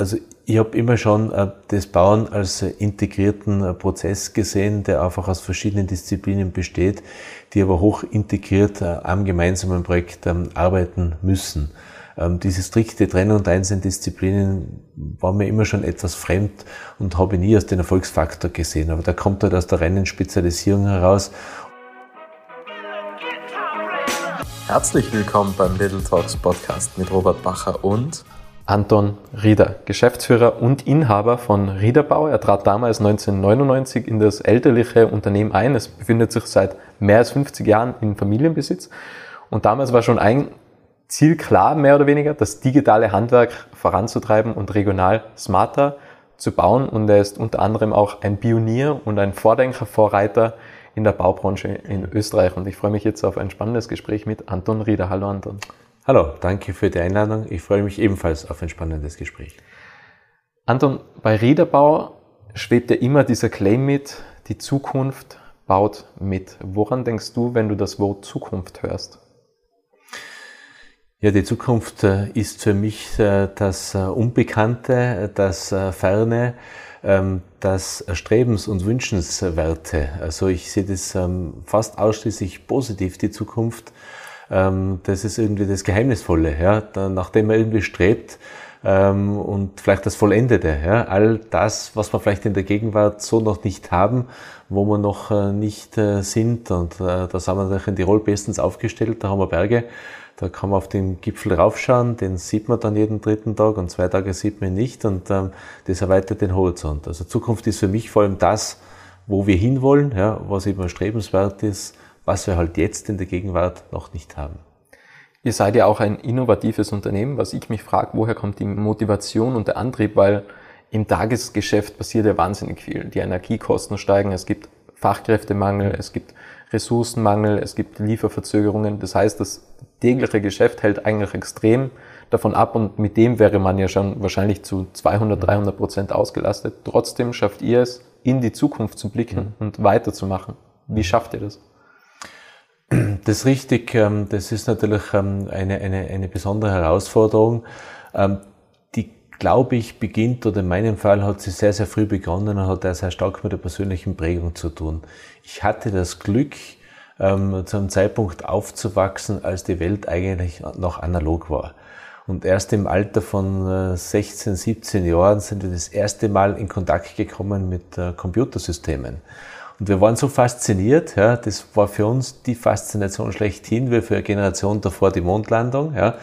Also ich habe immer schon äh, das Bauen als integrierten äh, Prozess gesehen, der einfach aus verschiedenen Disziplinen besteht, die aber hoch integriert äh, am gemeinsamen Projekt ähm, arbeiten müssen. Ähm, diese strikte Trennung der einzelnen Disziplinen war mir immer schon etwas fremd und habe nie als den Erfolgsfaktor gesehen. Aber da kommt halt aus der reinen Spezialisierung heraus. Herzlich willkommen beim Little Talks Podcast mit Robert Bacher und Anton Rieder, Geschäftsführer und Inhaber von Riederbau. Er trat damals 1999 in das elterliche Unternehmen ein. Es befindet sich seit mehr als 50 Jahren in Familienbesitz. Und damals war schon ein Ziel klar, mehr oder weniger, das digitale Handwerk voranzutreiben und regional smarter zu bauen. Und er ist unter anderem auch ein Pionier und ein Vordenker, Vorreiter in der Baubranche in Österreich. Und ich freue mich jetzt auf ein spannendes Gespräch mit Anton Rieder. Hallo Anton. Hallo, danke für die Einladung. Ich freue mich ebenfalls auf ein spannendes Gespräch. Anton, bei Riederbau schwebt ja immer dieser Claim mit, die Zukunft baut mit. Woran denkst du, wenn du das Wort Zukunft hörst? Ja, die Zukunft äh, ist für mich äh, das äh, Unbekannte, das Ferne, ähm, das Erstrebens- und Wünschenswerte. Also ich sehe das ähm, fast ausschließlich positiv, die Zukunft das ist irgendwie das Geheimnisvolle, ja, nachdem man irgendwie strebt ähm, und vielleicht das Vollendete, ja, all das, was wir vielleicht in der Gegenwart so noch nicht haben, wo wir noch äh, nicht äh, sind. Und äh, da sind wir natürlich in Tirol bestens aufgestellt, da haben wir Berge, da kann man auf den Gipfel raufschauen, den sieht man dann jeden dritten Tag und zwei Tage sieht man ihn nicht. Und ähm, das erweitert den Horizont. Also Zukunft ist für mich vor allem das, wo wir hinwollen, ja, was immer strebenswert ist, was wir halt jetzt in der Gegenwart noch nicht haben. Ihr seid ja auch ein innovatives Unternehmen, was ich mich frage, woher kommt die Motivation und der Antrieb, weil im Tagesgeschäft passiert ja wahnsinnig viel. Die Energiekosten steigen, es gibt Fachkräftemangel, es gibt Ressourcenmangel, es gibt Lieferverzögerungen. Das heißt, das tägliche Geschäft hält eigentlich extrem davon ab und mit dem wäre man ja schon wahrscheinlich zu 200, 300 Prozent ausgelastet. Trotzdem schafft ihr es, in die Zukunft zu blicken mhm. und weiterzumachen. Wie schafft ihr das? Das ist richtig. Ähm, das ist natürlich ähm, eine, eine, eine besondere Herausforderung, ähm, die, glaube ich, beginnt, oder in meinem Fall hat sie sehr, sehr früh begonnen und hat sehr stark mit der persönlichen Prägung zu tun. Ich hatte das Glück, zu einem Zeitpunkt aufzuwachsen, als die Welt eigentlich noch analog war. Und erst im Alter von 16, äh, 17 Jahren sind wir das erste Mal in Kontakt gekommen mit äh, Computersystemen. Und wir waren so fasziniert, ja, das war für uns die Faszination schlechthin, wie für eine Generation davor die Mondlandung, ja.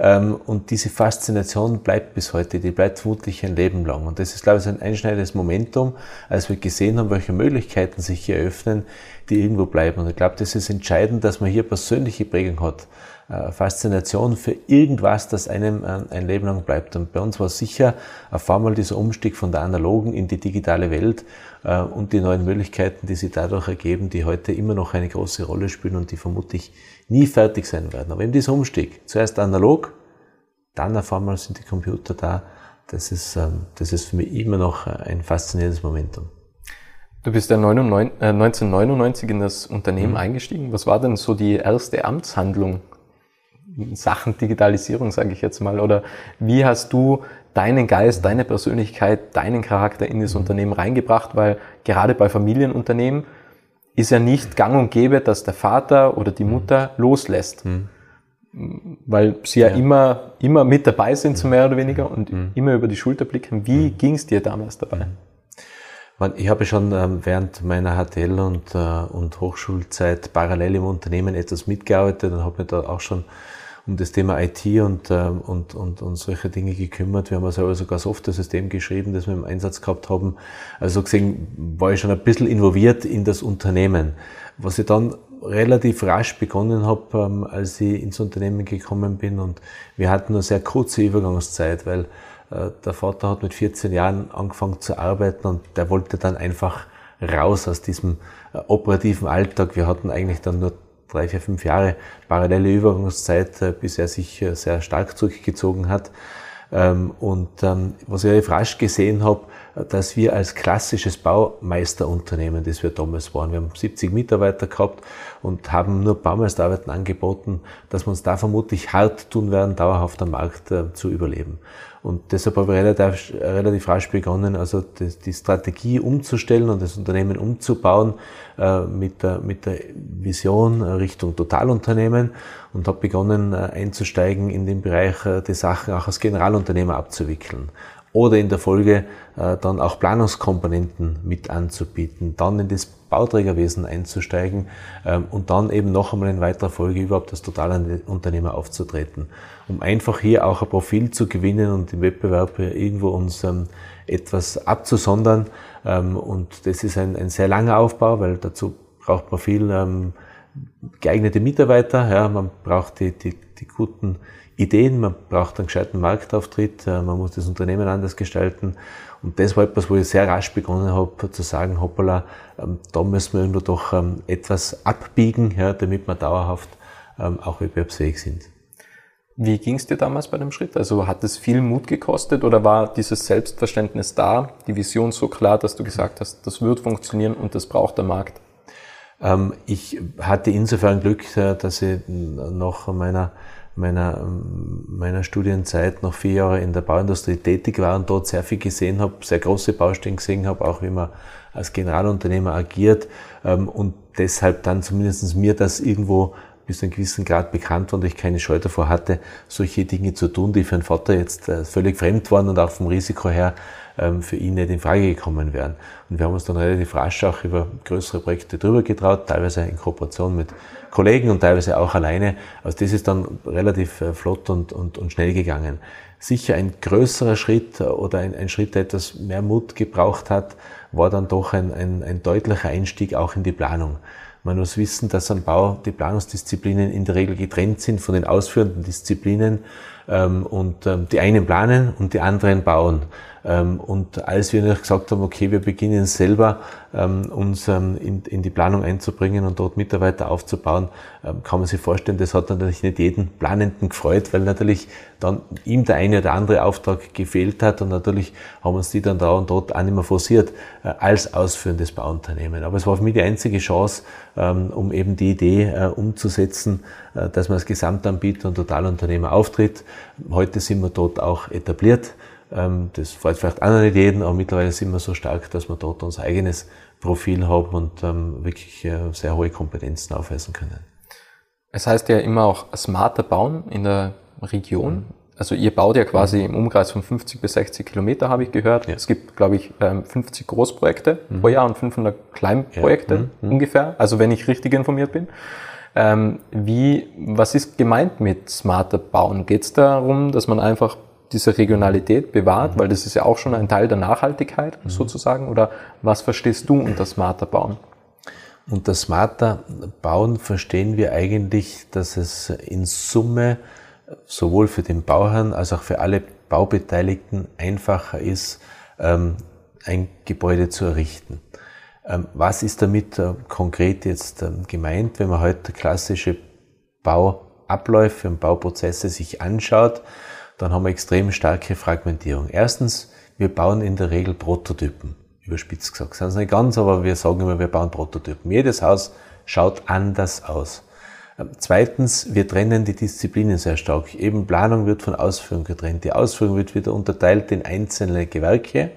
Ähm, und diese Faszination bleibt bis heute, die bleibt vermutlich ein Leben lang. Und das ist, glaube ich, ein einschneidendes Momentum, als wir gesehen haben, welche Möglichkeiten sich hier öffnen, die irgendwo bleiben. Und ich glaube, das ist entscheidend, dass man hier persönliche Prägung hat. Äh, Faszination für irgendwas, das einem äh, ein Leben lang bleibt. Und bei uns war sicher auf einmal dieser Umstieg von der analogen in die digitale Welt äh, und die neuen Möglichkeiten, die sich dadurch ergeben, die heute immer noch eine große Rolle spielen und die vermutlich nie fertig sein werden. Aber eben dieser Umstieg, zuerst analog, dann auf einmal sind die Computer da, das ist, ähm, das ist für mich immer noch ein faszinierendes Momentum. Du bist ja 1999 in das Unternehmen mhm. eingestiegen. Was war denn so die erste Amtshandlung Sachen Digitalisierung, sage ich jetzt mal? Oder wie hast du deinen Geist, deine Persönlichkeit, deinen Charakter in das mhm. Unternehmen reingebracht? Weil gerade bei Familienunternehmen ist ja nicht gang und gäbe, dass der Vater oder die Mutter loslässt. Mhm. Weil sie ja, ja, immer, immer mit dabei sind, so mehr oder weniger, und mhm. immer über die Schulter blicken. Wie mhm. ging es dir damals dabei? Ich habe schon ähm, während meiner HTL und, äh, und Hochschulzeit parallel im Unternehmen etwas mitgearbeitet und habe mir da auch schon um das Thema IT und, ähm, und, und, und solche Dinge gekümmert. Wir haben also sogar Software-System geschrieben, das wir im Einsatz gehabt haben. Also so gesehen war ich schon ein bisschen involviert in das Unternehmen. Was ich dann relativ rasch begonnen habe, ähm, als ich ins Unternehmen gekommen bin und wir hatten eine sehr kurze Übergangszeit, weil äh, der Vater hat mit 14 Jahren angefangen zu arbeiten und der wollte dann einfach raus aus diesem äh, operativen Alltag. Wir hatten eigentlich dann nur drei, vier, fünf Jahre parallele Übergangszeit, äh, bis er sich äh, sehr stark zurückgezogen hat. Ähm, und ähm, was ich relativ rasch gesehen habe, dass wir als klassisches Baumeisterunternehmen, das wir damals waren, wir haben 70 Mitarbeiter gehabt und haben nur Baumeisterarbeiten angeboten, dass wir uns da vermutlich hart tun werden, dauerhaft am Markt äh, zu überleben. Und deshalb habe ich relativ, relativ rasch begonnen, also die, die Strategie umzustellen und das Unternehmen umzubauen äh, mit, der, mit der Vision Richtung Totalunternehmen und habe begonnen äh, einzusteigen in den Bereich, äh, die Sachen auch als Generalunternehmer abzuwickeln oder in der Folge äh, dann auch Planungskomponenten mit anzubieten, dann in das Bauträgerwesen einzusteigen ähm, und dann eben noch einmal in weiterer Folge überhaupt als Totalunternehmer aufzutreten, um einfach hier auch ein Profil zu gewinnen und im Wettbewerb irgendwo uns ähm, etwas abzusondern. Ähm, und das ist ein, ein sehr langer Aufbau, weil dazu braucht man viel ähm, geeignete Mitarbeiter, ja, man braucht die, die, die guten Ideen, man braucht einen gescheiten Marktauftritt, äh, man muss das Unternehmen anders gestalten. Und das war etwas, wo ich sehr rasch begonnen habe zu sagen, hoppala, ähm, da müssen wir irgendwo doch ähm, etwas abbiegen, ja, damit wir dauerhaft ähm, auch wettbewerbsfähig sind. Wie ging es dir damals bei dem Schritt? Also hat es viel Mut gekostet oder war dieses Selbstverständnis da, die Vision so klar, dass du gesagt hast, das wird funktionieren und das braucht der Markt? Ich hatte insofern Glück, äh, dass ich nach meiner meiner, meiner Studienzeit noch vier Jahre in der Bauindustrie tätig war und dort sehr viel gesehen habe, sehr große Baustellen gesehen habe, auch wie man als Generalunternehmer agiert ähm, und deshalb dann zumindest mir das irgendwo bis zu einem gewissen Grad bekannt war und ich keine Scheu davor hatte, solche Dinge zu tun, die für einen Vater jetzt äh, völlig fremd waren und auch vom Risiko her ähm, für ihn nicht in Frage gekommen wären. Und wir haben uns dann relativ rasch auch über größere Projekte drüber getraut, teilweise in Kooperation mit Kollegen und teilweise auch alleine. Also das ist dann relativ äh, flott und, und, und schnell gegangen. Sicher ein größerer Schritt oder ein, ein Schritt, der etwas mehr Mut gebraucht hat, war dann doch ein, ein, ein deutlicher Einstieg auch in die Planung. Man muss wissen, dass am Bau die Planungsdisziplinen in der Regel getrennt sind von den ausführenden Disziplinen ähm, und ähm, die einen planen und die anderen bauen. Ähm, und als wir gesagt haben, okay, wir beginnen selber ähm, uns ähm, in die Planung einzubringen und dort Mitarbeiter aufzubauen, kann man sich vorstellen, das hat natürlich nicht jeden Planenden gefreut, weil natürlich dann ihm der eine oder andere Auftrag gefehlt hat und natürlich haben uns die dann da und dort auch nicht mehr forciert äh, als ausführendes Bauunternehmen. Aber es war für mich die einzige Chance, um eben die Idee äh, umzusetzen, äh, dass man als Gesamtanbieter und Totalunternehmer auftritt. Heute sind wir dort auch etabliert. Ähm, das freut vielleicht auch noch nicht jeden, aber mittlerweile sind wir so stark, dass wir dort unser eigenes Profil haben und ähm, wirklich äh, sehr hohe Kompetenzen aufweisen können. Es heißt ja immer auch smarter bauen in der Region. Mhm. Also ihr baut ja quasi mhm. im Umkreis von 50 bis 60 Kilometer, habe ich gehört. Ja. Es gibt, glaube ich, 50 ähm, Großprojekte mhm. pro Jahr und 500 Kleinprojekte ja. Mhm. mhm. ungefähr. Also wenn ich richtig informiert bin. Wie, was ist gemeint mit smarter bauen? Geht es darum, dass man einfach diese Regionalität bewahrt, weil das ist ja auch schon ein Teil der Nachhaltigkeit mhm. sozusagen? Oder was verstehst du unter smarter Bauen? Unter smarter Bauen verstehen wir eigentlich, dass es in Summe sowohl für den Bauherrn als auch für alle Baubeteiligten einfacher ist, ähm, ein Gebäude zu errichten. Ähm, was ist damit äh, konkret jetzt ähm, gemeint, wenn man heute klassische Bauabläufe und Bauprozesse sich anschaut? Dann haben wir extrem starke Fragmentierung. Erstens, wir bauen in der Regel Prototypen, überspitzt gesagt. Das ist nicht ganz, aber wir sagen immer, wir bauen Prototypen. Jedes Haus schaut anders aus. Ähm, zweitens, wir trennen die Disziplinen sehr stark. Eben Planung wird von Ausführung getrennt. Die Ausführung wird wieder unterteilt in einzelne Gewerke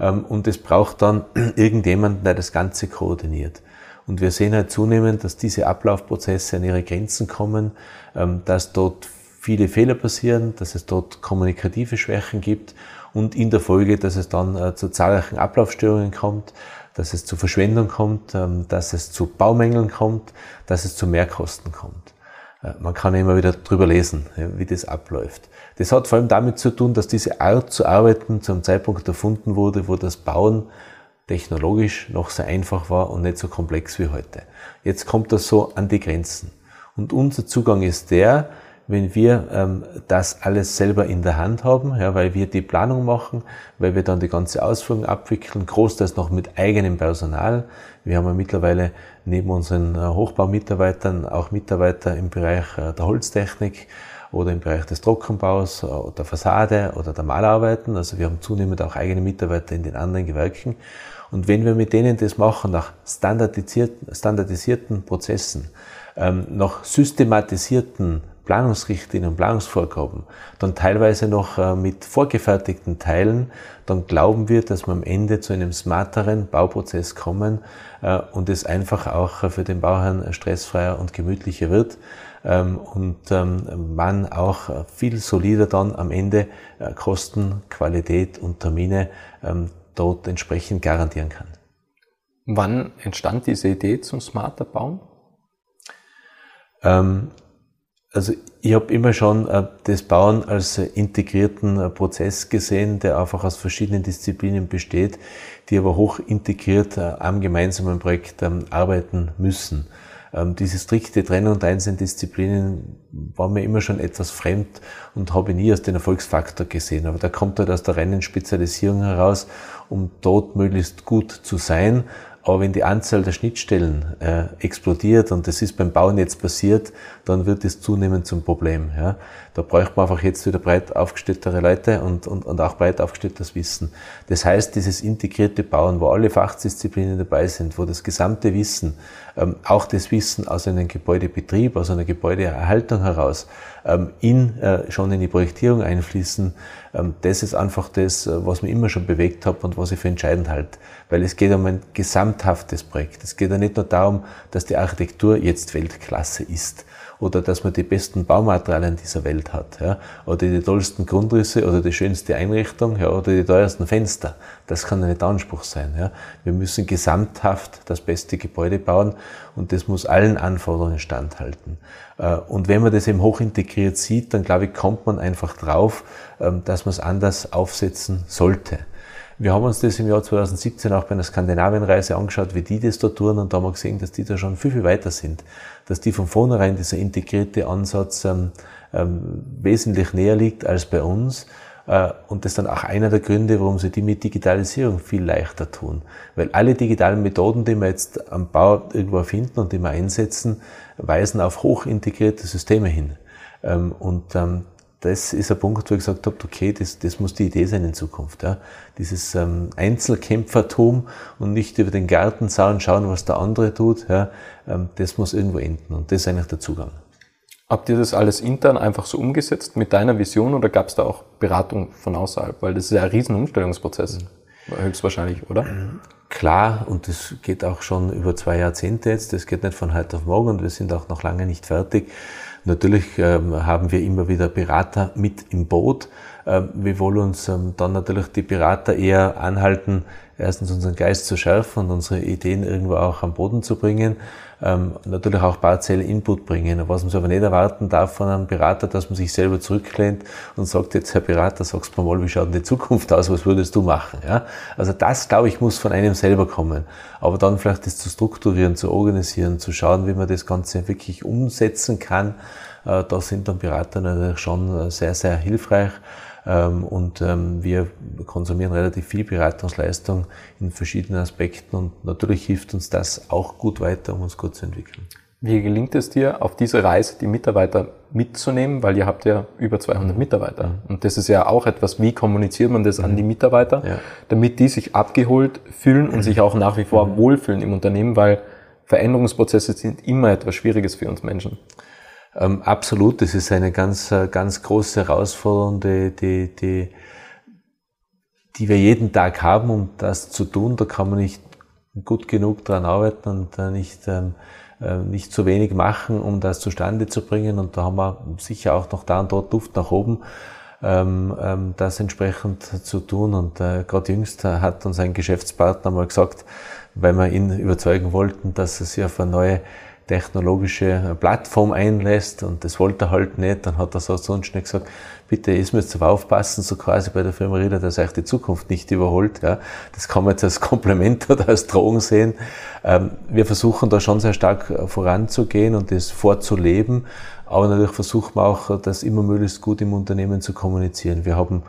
ähm, und es braucht dann irgendjemanden, der das Ganze koordiniert. Und wir sehen halt zunehmend, dass diese Ablaufprozesse an ihre Grenzen kommen, ähm, dass dort viele Fehler passieren, dass es dort kommunikative Schwächen gibt und in der Folge, dass es dann äh, zu zahlreichen Ablaufstörungen kommt, dass es zu Verschwendung kommt, ähm, dass es zu Baumängeln kommt, dass es zu Mehrkosten kommt. Äh, man kann immer wieder drüber lesen, wie das abläuft. Das hat vor allem damit zu tun, dass diese Art zu arbeiten zu einem Zeitpunkt erfunden wurde, wo das Bauen technologisch noch sehr einfach war und nicht so komplex wie heute. Jetzt kommt das so an die Grenzen. Und unser Zugang ist der, wenn wir ähm, das alles selber in der Hand haben, ja, weil wir die Planung machen, weil wir dann die ganze Ausführung abwickeln, großteils noch mit eigenem Personal. Wir haben ja mittlerweile neben unseren äh, Hochbaumitarbeitern auch Mitarbeiter im Bereich äh, der Holztechnik oder im Bereich des Trockenbaus oder äh, der Fassade oder der Malarbeiten. Also wir haben zunehmend auch eigene Mitarbeiter in den anderen Gewerken. Und wenn wir mit denen das machen nach standardisierten, standardisierten Prozessen, ähm, nach systematisierten Planungsrichtlinien und Planungsvorgaben, dann teilweise noch äh, mit vorgefertigten Teilen, dann glauben wir, dass wir am Ende zu einem smarteren Bauprozess kommen äh, und es einfach auch für den Bauherrn stressfreier und gemütlicher wird ähm, und ähm, man auch viel solider dann am Ende Kosten, Qualität und Termine ähm, dort entsprechend garantieren kann. Wann entstand diese Idee zum smarter Bauen? Ähm, also ich habe immer schon äh, das Bauen als äh, integrierten äh, Prozess gesehen, der einfach aus verschiedenen Disziplinen besteht, die aber hoch integriert am gemeinsamen Projekt ähm, arbeiten müssen. Ähm, diese strikte Trennung der einzelnen Disziplinen war mir immer schon etwas fremd und habe nie als den Erfolgsfaktor gesehen. Aber da kommt halt aus der reinen Spezialisierung heraus, um dort möglichst gut zu sein aber wenn die Anzahl der Schnittstellen äh, explodiert, und das ist beim Bauen jetzt passiert, dann wird es zunehmend zum Problem. Ja. Da bräuchte man einfach jetzt wieder breit aufgestelltere Leute und, und, und auch breit aufgestelltes Wissen. Das heißt, dieses integrierte Bauen, wo alle Fachdisziplinen dabei sind, wo das gesamte Wissen, ähm, auch das Wissen aus einem Gebäudebetrieb, aus einer Gebäudeerhaltung heraus, ähm, in, äh, schon in die Projektierung einfließen, ähm, das ist einfach das, äh, was mich immer schon bewegt hat und was ich für entscheidend halte. Weil es geht um ein gesamthaftes Projekt. Es geht ja nicht nur darum, dass die Architektur jetzt Weltklasse ist oder dass man die besten Baumaterialien dieser Welt hat, ja, oder die tollsten Grundrisse oder die schönste Einrichtung, ja, oder die teuersten Fenster. Das kann nicht Anspruch sein, ja. Wir müssen gesamthaft das beste Gebäude bauen und das muss allen Anforderungen standhalten. Äh, und wenn man das eben hochintegriert sieht, dann glaube ich, kommt man einfach drauf, ähm, dass man es anders aufsetzen sollte. Wir haben uns das im Jahr 2017 auch bei einer Skandinavienreise angeschaut, wie die das da tun und da haben wir gesehen, dass die da schon viel, viel weiter sind. Dass die von vornherein dieser integrierte Ansatz ähm, ähm, wesentlich näher liegt als bei uns. Äh, und das ist dann auch einer der Gründe, warum sie die mit Digitalisierung viel leichter tun. Weil alle digitalen Methoden, die wir jetzt am Bau irgendwo finden und die wir einsetzen, weisen auf hochintegrierte Systeme hin. Ähm, und ähm, das ist ein Punkt, wo ich gesagt habe, okay, das, das muss die Idee sein in Zukunft. Ja. Dieses ähm, Einzelkämpfertum und nicht über den Gartenzaun schauen, was der andere tut, ja, ähm, das muss irgendwo enden. Und das ist eigentlich der Zugang. Habt ihr das alles intern einfach so umgesetzt mit deiner Vision oder gab es da auch Beratung von außerhalb? Weil das ist ja ein riesen Umstellungsprozess, mhm. höchstwahrscheinlich, oder? Klar, und das geht auch schon über zwei Jahrzehnte jetzt, das geht nicht von heute auf morgen und wir sind auch noch lange nicht fertig. Natürlich ähm, haben wir immer wieder Berater mit im Boot. Ähm, wir wollen uns ähm, dann natürlich die Berater eher anhalten, erstens unseren Geist zu schärfen und unsere Ideen irgendwo auch am Boden zu bringen. Ähm, natürlich auch partiell Input bringen. Was man sich aber nicht erwarten darf von einem Berater, dass man sich selber zurücklehnt und sagt, jetzt Herr Berater, sagst du mal, wie schaut denn die Zukunft aus, was würdest du machen? Ja? Also das, glaube ich, muss von einem selber kommen. Aber dann vielleicht das zu strukturieren, zu organisieren, zu schauen, wie man das Ganze wirklich umsetzen kann, äh, da sind dann Berater natürlich schon äh, sehr, sehr hilfreich. Ähm, und ähm, wir konsumieren relativ viel Beratungsleistung in verschiedenen Aspekten und natürlich hilft uns das auch gut weiter, um uns gut zu entwickeln. Wie gelingt es dir, auf diese Reise die Mitarbeiter mitzunehmen? Weil ihr habt ja über 200 Mitarbeiter. Mhm. Und das ist ja auch etwas, wie kommuniziert man das an die mhm. Mitarbeiter, ja. damit die sich abgeholt fühlen und mhm. sich auch nach wie vor mhm. wohlfühlen im Unternehmen, weil Veränderungsprozesse sind immer etwas Schwieriges für uns Menschen. Ähm, absolut, das ist eine ganz, äh, ganz große Herausforderung, die, die, die, die wir jeden Tag haben, um das zu tun. Da kann man nicht gut genug daran arbeiten und äh, nicht, ähm, äh, nicht zu wenig machen, um das zustande zu bringen. Und da haben wir sicher auch noch da und dort Luft nach oben, ähm, ähm, das entsprechend zu tun. Und äh, gerade jüngst hat uns ein Geschäftspartner mal gesagt, weil wir ihn überzeugen wollten, dass es ja auf eine neue technologische Plattform einlässt und das wollte er halt nicht, dann hat er so sonst nicht gesagt, bitte, ihr müsst aber aufpassen, so quasi bei der Firma Rieder, dass euch die Zukunft nicht überholt. Ja. Das kann man jetzt als Kompliment oder als Drohung sehen. Ähm, wir versuchen da schon sehr stark voranzugehen und das vorzuleben, aber natürlich versuchen wir auch, das immer möglichst gut im Unternehmen zu kommunizieren. Wir haben äh,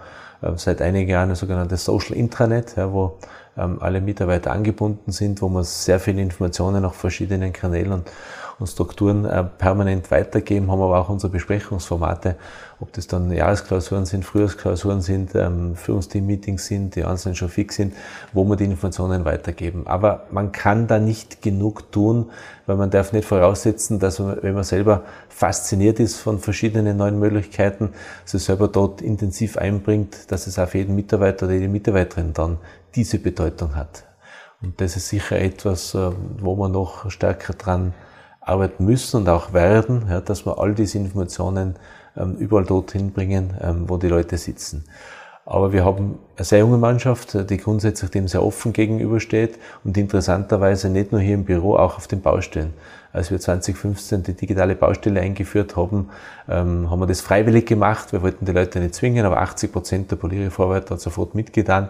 seit einigen Jahren ein sogenanntes Social Intranet, ja, wo ähm, alle Mitarbeiter angebunden sind, wo man sehr viele Informationen auf verschiedenen Kanälen und, und Strukturen äh, permanent weitergeben, haben aber auch unsere Besprechungsformate, ob das dann Jahresklausuren sind, Frühjahrsklausuren sind, ähm, Führungsteam-Meetings sind, die einzelnen schon fix sind, wo wir die Informationen weitergeben. Aber man kann da nicht genug tun, weil man darf nicht voraussetzen, dass man, wenn man selber fasziniert ist von verschiedenen neuen Möglichkeiten, sich selber dort intensiv einbringt, dass es auf jeden Mitarbeiter oder jede Mitarbeiterin dann diese Bedeutung hat. Und das ist sicher etwas, äh, wo wir noch stärker dran arbeiten müssen und auch werden, ja, dass wir all diese Informationen ähm, überall dorthin bringen, ähm, wo die Leute sitzen. Aber wir haben eine sehr junge Mannschaft, die grundsätzlich dem sehr offen gegenübersteht und interessanterweise nicht nur hier im Büro, auch auf den Baustellen. Als wir 2015 die digitale Baustelle eingeführt haben, ähm, haben wir das freiwillig gemacht. Wir wollten die Leute nicht zwingen, aber 80 Prozent der Poliervorarbeiter hat sofort mitgetan.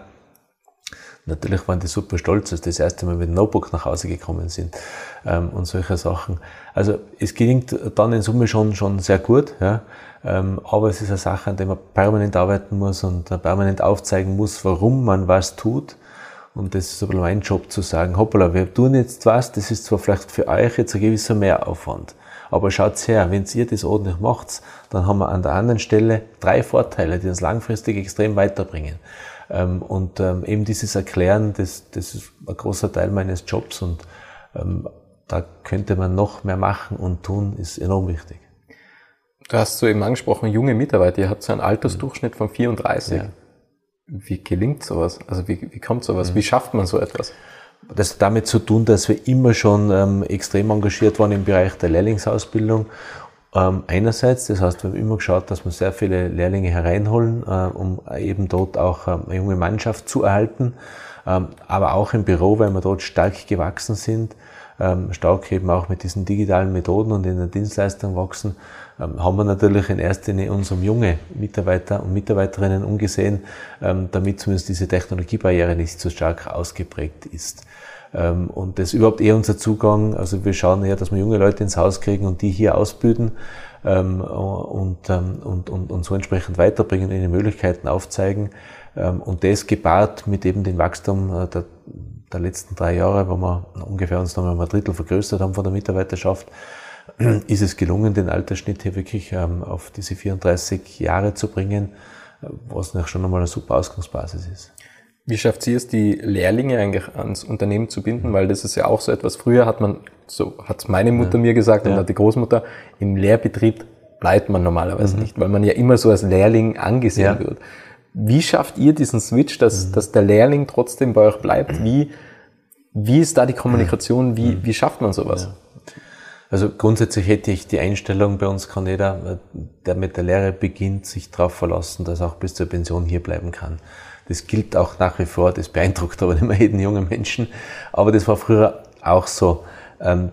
Natürlich waren die super stolz, als das erste Mal mit dem Notebook nach Hause gekommen sind ähm, und solche Sachen. Also es gelingt dann in Summe schon schon sehr gut, ja. Ähm, aber es ist eine Sache, an der man permanent arbeiten muss und permanent aufzeigen muss, warum man was tut. Und das ist aber mein Job zu sagen, hoppala, wir tun jetzt was, das ist zwar vielleicht für euch jetzt ein gewisser Mehraufwand. Aber schaut her, wenn ihr das ordentlich macht, dann haben wir an der anderen Stelle drei Vorteile, die uns langfristig extrem weiterbringen. Ähm, und ähm, eben dieses Erklären, das, das ist ein großer Teil meines Jobs und ähm, da könnte man noch mehr machen und tun, ist enorm wichtig. Du hast so eben angesprochen, junge Mitarbeiter, ihr habt so einen Altersdurchschnitt von 34. Ja. Wie gelingt sowas? Also wie, wie kommt sowas? Mhm. Wie schafft man so etwas? Das hat damit zu tun, dass wir immer schon ähm, extrem engagiert waren im Bereich der Lehrlingsausbildung ähm, einerseits, das heißt, wir haben immer geschaut, dass wir sehr viele Lehrlinge hereinholen, äh, um eben dort auch ähm, eine junge Mannschaft zu erhalten, ähm, aber auch im Büro, weil wir dort stark gewachsen sind, ähm, stark eben auch mit diesen digitalen Methoden und in der Dienstleistung wachsen, ähm, haben wir natürlich in erster Linie unserem junge Mitarbeiter und Mitarbeiterinnen umgesehen, ähm, damit zumindest diese Technologiebarriere nicht so stark ausgeprägt ist. Ähm, und das ist überhaupt eher unser Zugang. Also wir schauen eher, dass wir junge Leute ins Haus kriegen und die hier ausbilden ähm, und, ähm, und, und, und so entsprechend weiterbringen, ihnen Möglichkeiten aufzeigen. Und das gepaart mit eben dem Wachstum äh, der, der letzten drei Jahre, wo wir ungefähr uns noch mal ein Drittel vergrößert haben von der Mitarbeiterschaft, ist es gelungen, den Altersschnitt hier wirklich auf diese 34 Jahre zu bringen, äh, was noch schon einmal eine super Ausgangsbasis ist. Wie schafft sie es, die Lehrlinge eigentlich ans Unternehmen zu binden? Weil das ist ja auch so etwas. Früher hat man, so hat meine Mutter ja. mir gesagt und ja. hat die Großmutter, im Lehrbetrieb bleibt man normalerweise mhm. nicht, weil man ja immer so als Lehrling angesehen ja. wird. Wie schafft ihr diesen Switch, dass, mhm. dass der Lehrling trotzdem bei euch bleibt? Wie, wie ist da die Kommunikation? Wie, mhm. wie schafft man sowas? Also grundsätzlich hätte ich die Einstellung, bei uns kann jeder, der mit der Lehre beginnt, sich darauf verlassen, dass er auch bis zur Pension hier bleiben kann. Das gilt auch nach wie vor, das beeindruckt aber nicht mehr jeden jungen Menschen. Aber das war früher auch so. Ähm,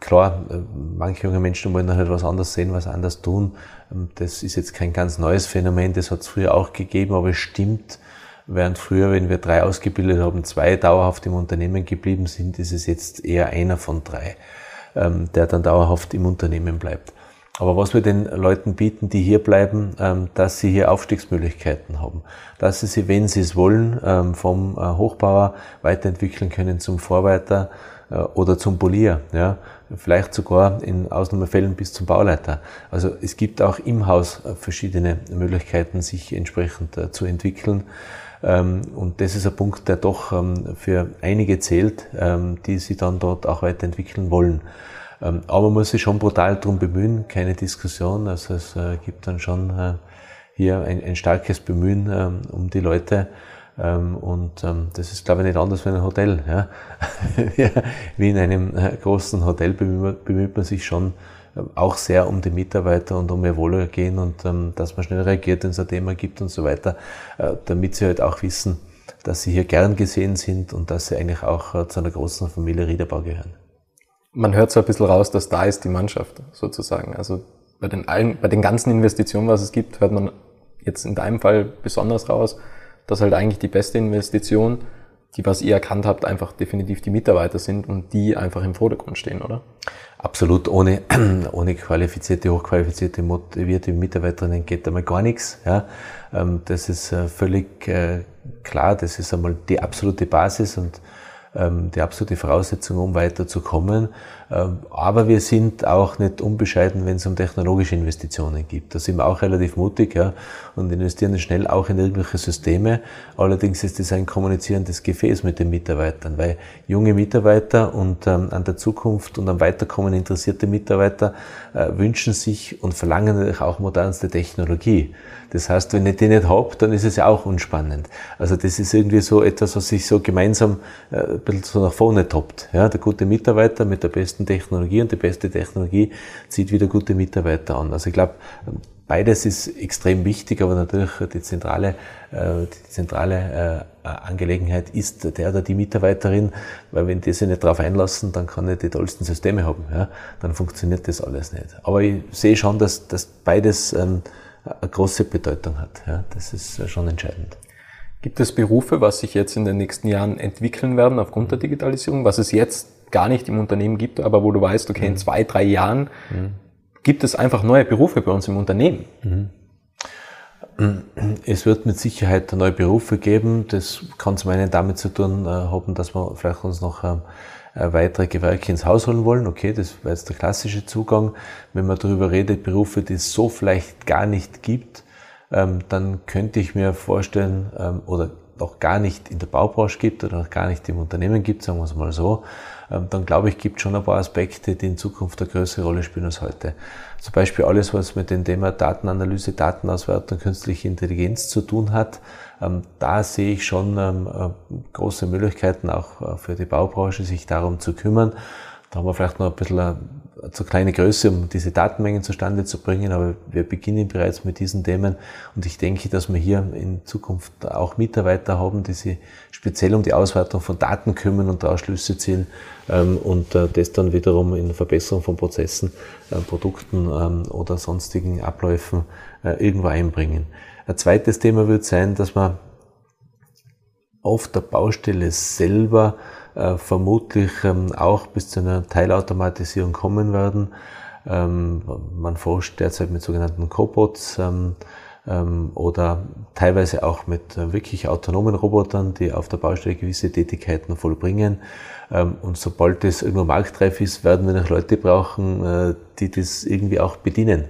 klar, äh, manche junge Menschen wollen halt was anderes sehen, was anders tun. Ähm, das ist jetzt kein ganz neues Phänomen, das hat es früher auch gegeben, aber es stimmt, während früher, wenn wir drei ausgebildet haben, zwei dauerhaft im Unternehmen geblieben sind, ist es jetzt eher einer von drei, ähm, der dann dauerhaft im Unternehmen bleibt. Aber was wir den Leuten bieten, die hier bleiben, ähm, dass sie hier Aufstiegsmöglichkeiten haben, dass sie sie, wenn sie es wollen, ähm, vom äh, Hochbauer weiterentwickeln können zum Vorarbeiter äh, oder zum Polier, ja, vielleicht sogar in Ausnahmefällen bis zum Bauleiter. Also es gibt auch im Haus äh, verschiedene Möglichkeiten, sich entsprechend zu entwickeln. Ähm, und das ist ein Punkt, der doch für einige zählt, die sie dann dort auch weiterentwickeln wollen. Ähm, aber man muss sich schon brutal darum bemühen, keine Diskussion. Also es äh, gibt dann schon äh, hier ein, ein starkes Bemühen ähm, um die Leute. Ähm, und das ist, glaube ich, nicht anders wie ein Hotel. Ja? wie in einem äh, großen Hotel bemüht, bemüht man sich schon auch sehr um die Mitarbeiter und um ihr Wohlergehen und dass man schnell reagiert, wenn es ein Thema gibt und so weiter, damit sie halt auch wissen, dass sie hier gern gesehen sind und dass sie eigentlich auch zu einer großen Familie Riederbau gehören man hört so ein bisschen raus, dass da ist die Mannschaft sozusagen. Also bei den, allen, bei den ganzen Investitionen, was es gibt, hört man jetzt in deinem Fall besonders raus, dass halt eigentlich die beste Investition, die was ihr erkannt habt, einfach definitiv die Mitarbeiter sind und die einfach im Vordergrund stehen, oder? Absolut. Ohne, ohne qualifizierte, hochqualifizierte, motivierte Mitarbeiterinnen geht einmal gar nichts. Ja. Ähm, das ist äh, völlig äh, klar. Das ist einmal die absolute Basis und die absolute Voraussetzung, um weiterzukommen. Ähm, aber wir sind auch nicht unbescheiden, wenn es um technologische Investitionen geht. Da sind wir auch relativ mutig ja, und investieren schnell auch in irgendwelche Systeme. Allerdings ist das ein kommunizierendes Gefäß mit den Mitarbeitern, weil junge Mitarbeiter und ähm, an der Zukunft und am Weiterkommen interessierte Mitarbeiter äh, wünschen sich und verlangen natürlich auch modernste Technologie. Das heißt, wenn ich die nicht habe, dann ist es ja auch unspannend. Also das ist irgendwie so etwas, was sich so gemeinsam äh, ein bisschen so nach vorne toppt. Ja, der gute Mitarbeiter mit der besten Technologie und die beste Technologie zieht wieder gute Mitarbeiter an. Also ich glaube, beides ist extrem wichtig, aber natürlich die zentrale, äh, die zentrale äh, Angelegenheit ist der oder die Mitarbeiterin, weil wenn die sich nicht darauf einlassen, dann kann ich die tollsten Systeme haben. Ja? Dann funktioniert das alles nicht. Aber ich sehe schon, dass, dass beides ähm, eine große Bedeutung hat. Ja, das ist äh, schon entscheidend. Gibt es Berufe, was sich jetzt in den nächsten Jahren entwickeln werden aufgrund der Digitalisierung, was es jetzt gar nicht im Unternehmen gibt, aber wo du weißt, okay, in mhm. zwei, drei Jahren mhm. gibt es einfach neue Berufe bei uns im Unternehmen? Mhm. Es wird mit Sicherheit neue Berufe geben. Das kann zum einen damit zu tun äh, haben, dass wir vielleicht uns noch ähm, äh, weitere Gewerke ins Haus holen wollen. Okay, das war jetzt der klassische Zugang. Wenn man darüber redet, Berufe, die es so vielleicht gar nicht gibt, ähm, dann könnte ich mir vorstellen, ähm, oder noch gar nicht in der Baubranche gibt oder noch gar nicht im Unternehmen gibt, sagen wir es mal so, dann glaube ich, gibt es schon ein paar Aspekte, die in Zukunft eine größere Rolle spielen als heute. Zum Beispiel alles, was mit dem Thema Datenanalyse, Datenauswertung, künstliche Intelligenz zu tun hat. Ähm, da sehe ich schon ähm, äh, große Möglichkeiten auch äh, für die Baubranche, sich darum zu kümmern. Da haben wir vielleicht noch ein bisschen zu kleine Größe, um diese Datenmengen zustande zu bringen, aber wir beginnen bereits mit diesen Themen und ich denke, dass wir hier in Zukunft auch Mitarbeiter haben, die sich speziell um die Auswertung von Daten kümmern und daraus Schlüsse ziehen ähm, und äh, das dann wiederum in Verbesserung von Prozessen, äh, Produkten ähm, oder sonstigen Abläufen äh, irgendwo einbringen. Ein zweites Thema wird sein, dass man auf der Baustelle selber äh, vermutlich ähm, auch bis zu einer Teilautomatisierung kommen werden. Ähm, man forscht derzeit mit sogenannten Cobots ähm, ähm, oder teilweise auch mit äh, wirklich autonomen Robotern, die auf der Baustelle gewisse Tätigkeiten vollbringen. Ähm, und sobald das irgendwo marktreif ist, werden wir noch Leute brauchen, äh, die das irgendwie auch bedienen.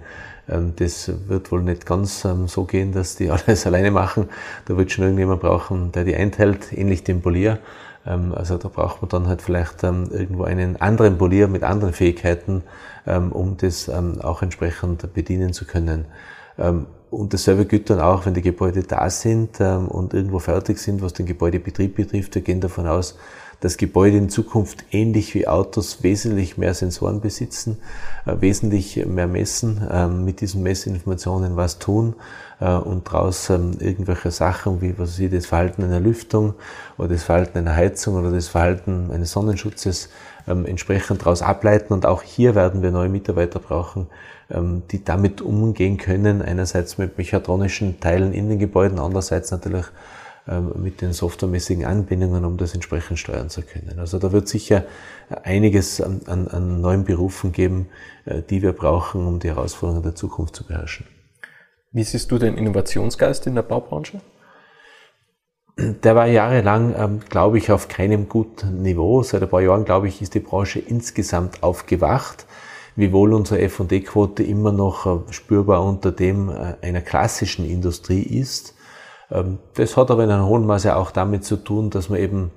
Ähm, das wird wohl nicht ganz so gehen, dass die alles alleine machen. Da wird schon irgendjemand brauchen, der die einteilt, ähnlich dem Polier. Ähm, also da braucht man dann halt vielleicht irgendwo einen anderen Polier mit anderen Fähigkeiten, um das auch entsprechend bedienen zu können. Und dasselbe gilt dann auch, wenn die Gebäude da sind und irgendwo fertig sind, was den Gebäudebetrieb betrifft. Wir gehen davon aus, dass Gebäude in Zukunft ähnlich wie Autos wesentlich mehr Sensoren besitzen, äh, wesentlich mehr messen, äh, mit diesen Messinformationen was tun äh, und daraus ähm, irgendwelche Sachen wie was ich, das Verhalten einer Lüftung oder das Verhalten einer Heizung oder das Verhalten eines Sonnenschutzes ähm, entsprechend daraus ableiten. Und auch hier werden wir neue Mitarbeiter brauchen, ähm, die damit umgehen können. Einerseits mit mechatronischen Teilen in den Gebäuden, andererseits natürlich ähm, mit den softwaremäßigen Anbindungen, um das entsprechend steuern zu können. Also da wird sicher einiges an, an, an neuen Berufen geben, äh, die wir brauchen, um die Herausforderungen der Zukunft zu beherrschen. Wie siehst du den Innovationsgeist in der Baubranche? Der war jahrelang, ähm, glaube ich, auf keinem guten Niveau. Seit ein paar Jahren, glaube ich, ist die Branche insgesamt aufgewacht, wiewohl unsere F&D-Quote immer noch äh, spürbar unter dem äh, einer klassischen Industrie ist. Ähm, das hat aber in einem hohen Maße auch damit zu tun, dass man eben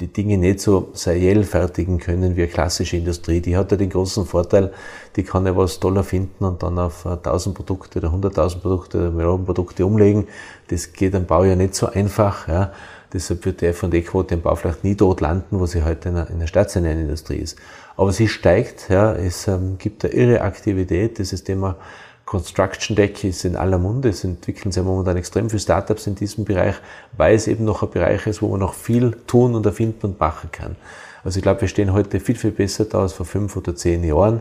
die Dinge nicht so seriell fertigen können wie eine klassische Industrie. Die hat ja den großen Vorteil, die kann ja was toller finden und dann auf 1000 Produkte oder 100.000 Produkte oder Millionen Produkte umlegen. Das geht am Bau ja nicht so einfach. Ja. Deshalb wird die F&E-Quote im Bau vielleicht nie dort landen, wo sie heute in der, in der stationären Industrie ist. Aber sie steigt. Ja. Es ähm, gibt eine irre Aktivität. Dieses Thema Construction Deck ist in aller Munde. Es entwickeln sich momentan extrem viele Startups in diesem Bereich, weil es eben noch ein Bereich ist, wo man noch viel tun und erfinden und machen kann. Also ich glaube, wir stehen heute viel, viel besser da als vor fünf oder zehn Jahren.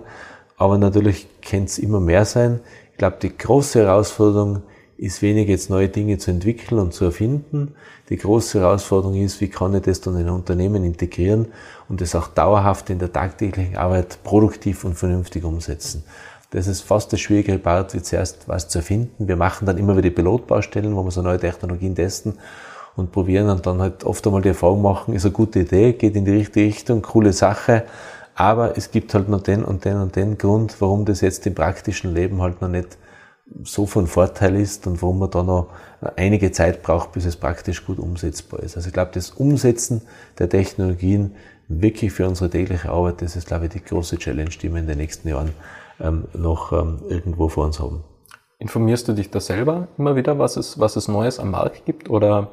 Aber natürlich kann es immer mehr sein. Ich glaube, die große Herausforderung ist weniger jetzt neue Dinge zu entwickeln und zu erfinden. Die große Herausforderung ist, wie kann ich das dann in ein Unternehmen integrieren und das auch dauerhaft in der tagtäglichen Arbeit produktiv und vernünftig umsetzen. Das ist fast das schwierigere Part, wie zuerst was zu erfinden. Wir machen dann immer wieder Pilotbaustellen, wo wir so neue Technologien testen und probieren und dann halt oft einmal die Erfahrung machen, ist eine gute Idee, geht in die richtige Richtung, coole Sache, Aber es gibt halt noch den und den und den Grund, warum das jetzt im praktischen Leben halt noch nicht so von Vorteil ist und warum man da noch einige Zeit braucht, bis es praktisch gut umsetzbar ist. Also ich glaube, das Umsetzen der Technologien wirklich für unsere tägliche Arbeit, das ist, glaube ich, die große Challenge, die wir in den nächsten Jahren ähm, noch ähm, irgendwo vor uns haben. Informierst du dich da selber immer wieder, was es, was es Neues am Markt gibt oder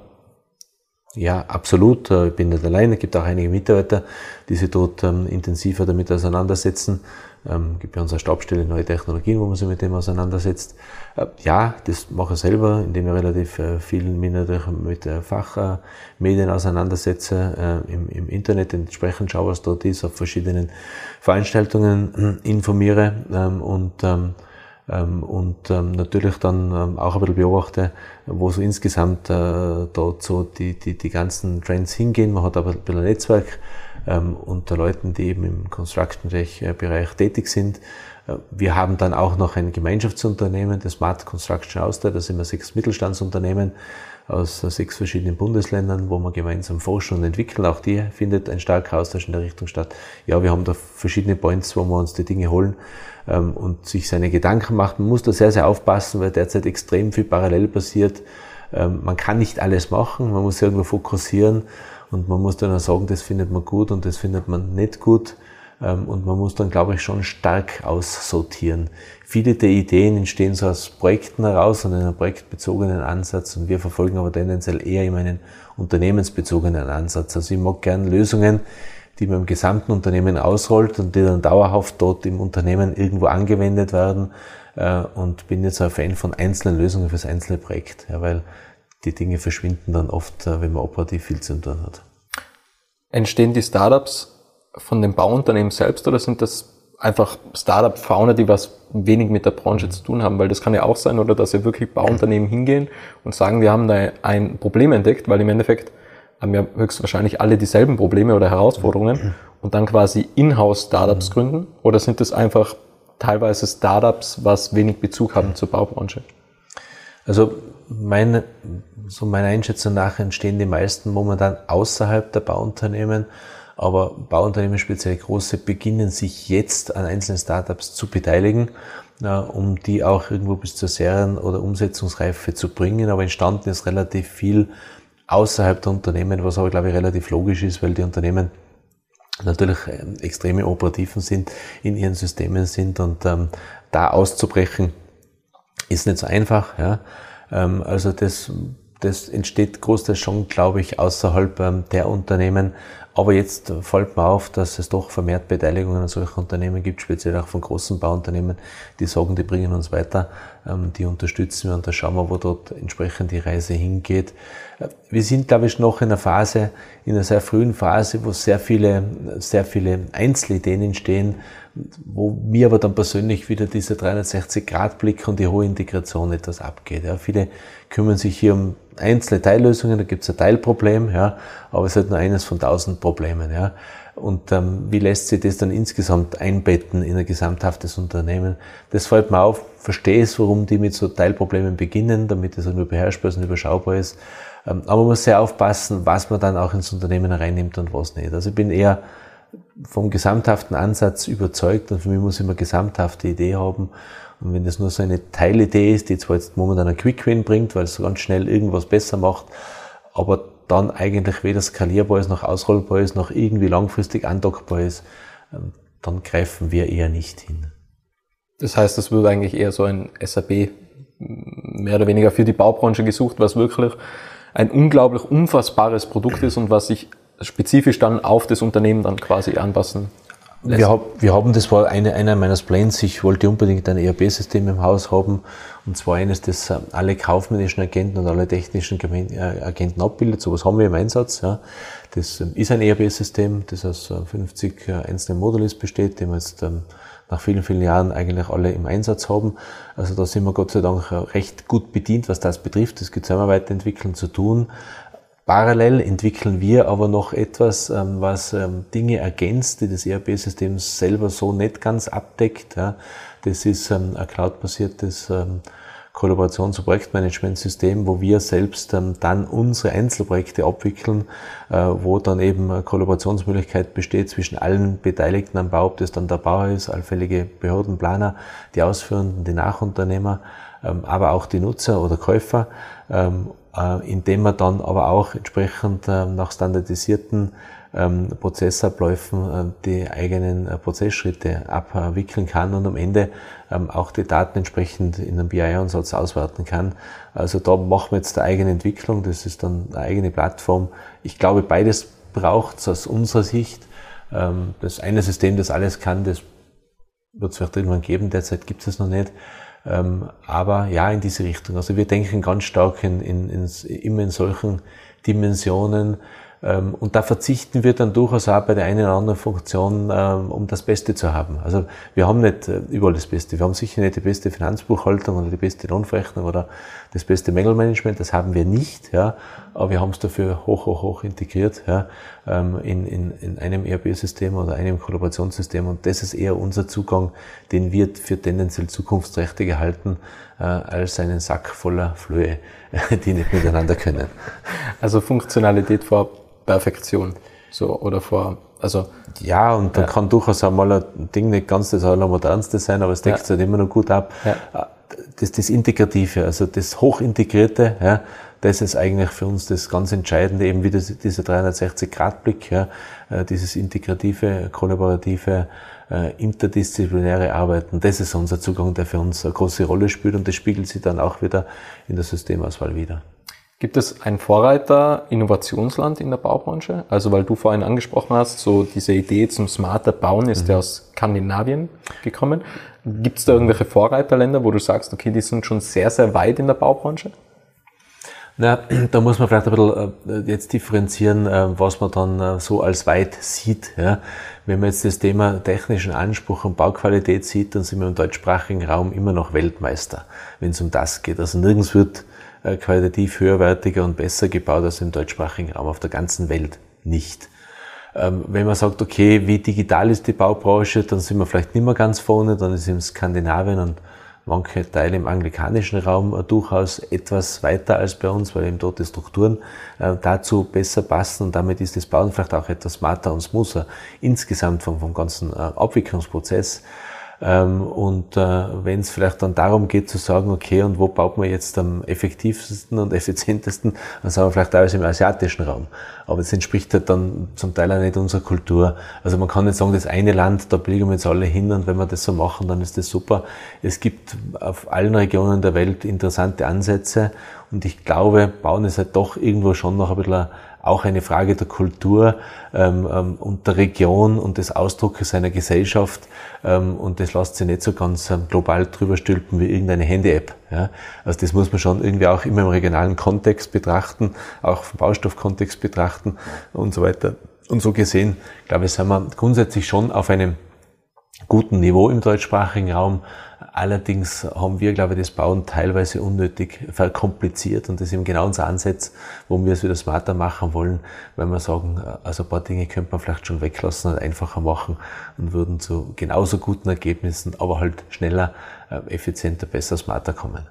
ja, absolut. Äh, ich bin nicht alleine. Es gibt auch einige Mitarbeiter, die sich dort ähm, intensiver damit auseinandersetzen. Ähm, gibt bei unserer Stabstelle neue Technologien, wo man sich mit dem auseinandersetzt. Äh, ja, das mache ich selber, indem ich relativ äh, viel mich natürlich mit äh, Fachmedien auseinandersetze, äh, im, im, Internet entsprechend schaue, was dort ist, auf verschiedenen Veranstaltungen äh, informiere ähm, und ähm, und ähm, natürlich dann ähm, auch ein bisschen beobachte, wo so insgesamt äh, dort so die, die, die ganzen Trends hingehen. Man hat aber ein bisschen ein Netzwerk unter Leuten, die eben im Construction-Bereich tätig sind. Äh, wir haben dann auch noch ein Gemeinschaftsunternehmen, das Smart Construction Austria, da sind wir sechs Mittelstandsunternehmen aus sechs verschiedenen Bundesländern, wo wir gemeinsam forschen und entwickeln. Auch die findet ein starker Austausch in der Richtung statt. Ja, wir haben da verschiedene Points, wo wir uns die Dinge holen ähm, und sich seine Gedanken macht. Man muss da sehr, sehr aufpassen, weil derzeit extrem viel parallel passiert. Ähm, man kann nicht alles machen, man muss irgendwo fokussieren und man muss dann auch sagen, das findet man gut und das findet man nicht gut. Ähm, und man muss dann, glaube ich, schon stark aussortieren. Viele der Ideen entstehen so aus Projekten heraus und einem projektbezogenen Ansatz und wir verfolgen aber tendenziell eher immer einen unternehmensbezogenen Ansatz. Also ich mag gern Lösungen, die man im gesamten Unternehmen ausrollt und die dann dauerhaft dort im Unternehmen irgendwo angewendet werden äh, und bin jetzt ein Fan von einzelnen Lösungen fürs einzelne Projekt, ja, weil die Dinge verschwinden dann oft, äh, wenn man operativ viel zu tun hat. Entstehen die Startups von den Bauunternehmen selbst oder sind das einfach Startup-Founder, die was wenig mit der Branche zu tun haben? Weil das kann ja auch sein, oder dass ja wirklich Bauunternehmen hingehen und sagen, wir haben da ein Problem entdeckt, weil im Endeffekt haben ja höchstwahrscheinlich alle dieselben Probleme oder Herausforderungen und dann quasi In-house-Startups gründen? Oder sind das einfach teilweise Startups, was wenig Bezug haben zur Baubranche? Also meine, so meiner Einschätzung nach entstehen die meisten momentan außerhalb der Bauunternehmen, aber Bauunternehmen, speziell große, beginnen sich jetzt an einzelnen Startups zu beteiligen, um die auch irgendwo bis zur Serien- oder Umsetzungsreife zu bringen. Aber entstanden ist relativ viel außerhalb der Unternehmen, was aber, glaube ich, relativ logisch ist, weil die Unternehmen natürlich ähm, extreme Operativen sind, in ihren Systemen sind und ähm, da auszubrechen ist nicht so einfach. Ja. Ähm, also das, das entsteht großteils schon, glaube ich, außerhalb ähm, der Unternehmen. Aber jetzt fällt mir auf, dass es doch vermehrt Beteiligungen an solchen Unternehmen gibt, speziell auch von großen Bauunternehmen, die sagen, die bringen uns weiter, ähm, die unterstützen wir und da schauen wir, wo dort entsprechend die Reise hingeht. Äh, wir sind, glaube ich, noch in einer Phase, in einer sehr frühen Phase, wo sehr viele, sehr viele Einzelideen entstehen, wo mir aber dann persönlich wieder dieser 360-Grad-Blick und die hohe Integration etwas abgeht. Ja, viele kümmern sich hier um einzelne Teillösungen, da gibt es ein Teilproblem, ja, aber es ist halt nur eines von tausend Problemen. Ja. Und ähm, wie lässt sich das dann insgesamt einbetten in ein gesamthaftes Unternehmen? Das fällt mir auf, verstehe es, warum die mit so Teilproblemen beginnen, damit es nur beherrschbar ist und überschaubar ist. Ähm, aber man muss sehr aufpassen, was man dann auch ins Unternehmen reinnimmt und was nicht. Also ich bin eher vom gesamthaften Ansatz überzeugt und für mich muss ich immer gesamthafte Idee haben. Und wenn das nur so eine Teilidee ist, die zwar jetzt momentan einen Quick-Win bringt, weil es so ganz schnell irgendwas besser macht, aber dann eigentlich weder skalierbar ist, noch ausrollbar ist, noch irgendwie langfristig andockbar ist, ähm, dann greifen wir eher nicht hin. Das heißt, es wird eigentlich eher so ein SAP mehr oder weniger für die Baubranche gesucht, was wirklich ein unglaublich unfassbares Produkt ist und was sich spezifisch dann auf das Unternehmen dann quasi anpassen wir, hab, wir, haben, das war eine, einer meiner Plans, ich wollte unbedingt ein ERP-System im Haus haben, und zwar eines, das äh, alle kaufmännischen Agenten und alle technischen äh, Agenten abbildet. Sowas haben wir im Einsatz. Ja. Das ähm, ist ein ERP-System, das aus 50 äh, einzelnen Modules besteht, die wir jetzt ähm, nach vielen, vielen Jahren eigentlich alle im Einsatz haben. Also da sind wir Gott sei Dank recht gut bedient, was das betrifft. Das gibt es einmal weiterentwickeln zu tun. Parallel entwickeln wir aber noch etwas, ähm, was ähm, Dinge ergänzt, die das ERP-System selber so nicht ganz abdeckt. Das ist ähm, ein cloud-basiertes Kollaborations- und Projektmanagementsystem, wo wir selbst dann unsere Einzelprojekte abwickeln, äh, wo dann eben Kollaborationsmöglichkeit besteht zwischen allen Beteiligten am Bau, ob das dann der Bauer ist, allfällige Behördenplaner, die Ausführenden, die Nachunternehmer, aber auch die Nutzer oder Käufer, indem man dann aber auch entsprechend äh, nach standardisierten ähm, Prozessabläufen äh, die eigenen äh, Prozessschritte abwickeln kann und am Ende ähm, auch die Daten entsprechend in einem BI-Ansatz auswerten kann. Also da machen wir jetzt eine eigene Entwicklung, das ist dann eine eigene Plattform. Ich glaube, beides braucht es aus unserer Sicht. Ähm, das eine System, das alles kann, das wird es vielleicht irgendwann geben, derzeit gibt es es noch nicht. Ähm, aber ja, in diese Richtung. Also wir denken ganz stark in, in, in, immer in solchen Dimensionen, ähm, und da verzichten wir dann durchaus auch bei der einen oder anderen Funktion, ähm, um das Beste zu haben. Also wir haben nicht äh, überall das Beste. Wir haben sicher nicht die beste Finanzbuchhaltung oder die beste Lohnverrechnung oder das beste Mängelmanagement. Das haben wir nicht, ja. Aber wir haben es dafür hoch, hoch, hoch integriert, ja, ähm, in, in, in einem ERP-System oder einem Kollaborationssystem. Und das ist eher unser Zugang, den wir für tendenziell zukunftsträchtiger halten, äh, als einen Sack voller Flöhe, die nicht miteinander können. Also Funktionalität vor Perfektion. So, oder vor, also. Ja, und dann ja. kann durchaus einmal ein Ding nicht ganz das allermodernste sein, aber es deckt ja. halt immer noch gut ab. Ja. Das, das Integrative, also das Hochintegrierte, ja, das ist eigentlich für uns das ganz Entscheidende, eben wie das, dieser 360-Grad-Blick, ja, äh, dieses integrative, kollaborative, äh, interdisziplinäre Arbeiten. Das ist unser Zugang, der für uns eine große Rolle spielt und das spiegelt sich dann auch wieder in der Systemauswahl wieder. Gibt es ein Vorreiter-Innovationsland in der Baubranche? Also weil du vorhin angesprochen hast, so diese Idee zum smarter Bauen ist mhm. ja aus Skandinavien gekommen. Gibt es da irgendwelche Vorreiterländer, wo du sagst, okay, die sind schon sehr, sehr weit in der Baubranche? Na, da muss man vielleicht ein bisschen äh, jetzt differenzieren, äh, was man dann äh, so als weit sieht. Ja. Wenn man jetzt das Thema technischen Anspruch und Bauqualität sieht, dann sind wir im deutschsprachigen Raum immer noch Weltmeister, wenn es um das geht. Also nirgends wird qualitativ höherwertiger und besser gebaut als im deutschsprachigen Raum auf der ganzen Welt nicht. Ähm, wenn man sagt, okay, wie digital ist die Baubranche, dann sind wir vielleicht nicht mehr ganz vorne, dann ist im Skandinavien und manche Teile im anglikanischen Raum äh, durchaus etwas weiter als bei uns, weil eben dort die Strukturen äh, dazu besser passen und damit ist das Bauen vielleicht auch etwas smarter und smoother insgesamt vom, vom ganzen Abwicklungsprozess. Ähm, und äh, wenn es vielleicht dann darum geht zu sagen, okay, und wo baut man jetzt am effektivsten und effizientesten, dann sagen wir vielleicht alles im asiatischen Raum. Aber das entspricht halt dann zum Teil auch nicht unserer Kultur. Also man kann nicht sagen, das eine Land, da blieben wir jetzt alle hin und wenn wir das so machen, dann ist das super. Es gibt auf allen Regionen der Welt interessante Ansätze und ich glaube, Bauen ist halt doch irgendwo schon noch ein bisschen auch eine Frage der Kultur ähm, ähm, und der Region und des Ausdrucks einer Gesellschaft. Ähm, und das lässt sich nicht so ganz ähm, global drüber stülpen wie irgendeine Handy-App. Ja? Also das muss man schon irgendwie auch immer im regionalen Kontext betrachten, auch vom Baustoffkontext betrachten und so weiter. Und so gesehen, glaube ich, sind wir grundsätzlich schon auf einem guten Niveau im deutschsprachigen Raum. Allerdings haben wir, glaube ich, das Bauen teilweise unnötig verkompliziert und das ist eben genau unser Ansatz, wo wir es wieder smarter machen wollen, weil wir sagen, also ein paar Dinge könnte man vielleicht schon weglassen und einfacher machen und würden zu genauso guten Ergebnissen, aber halt schneller, äh, effizienter, besser, smarter kommen.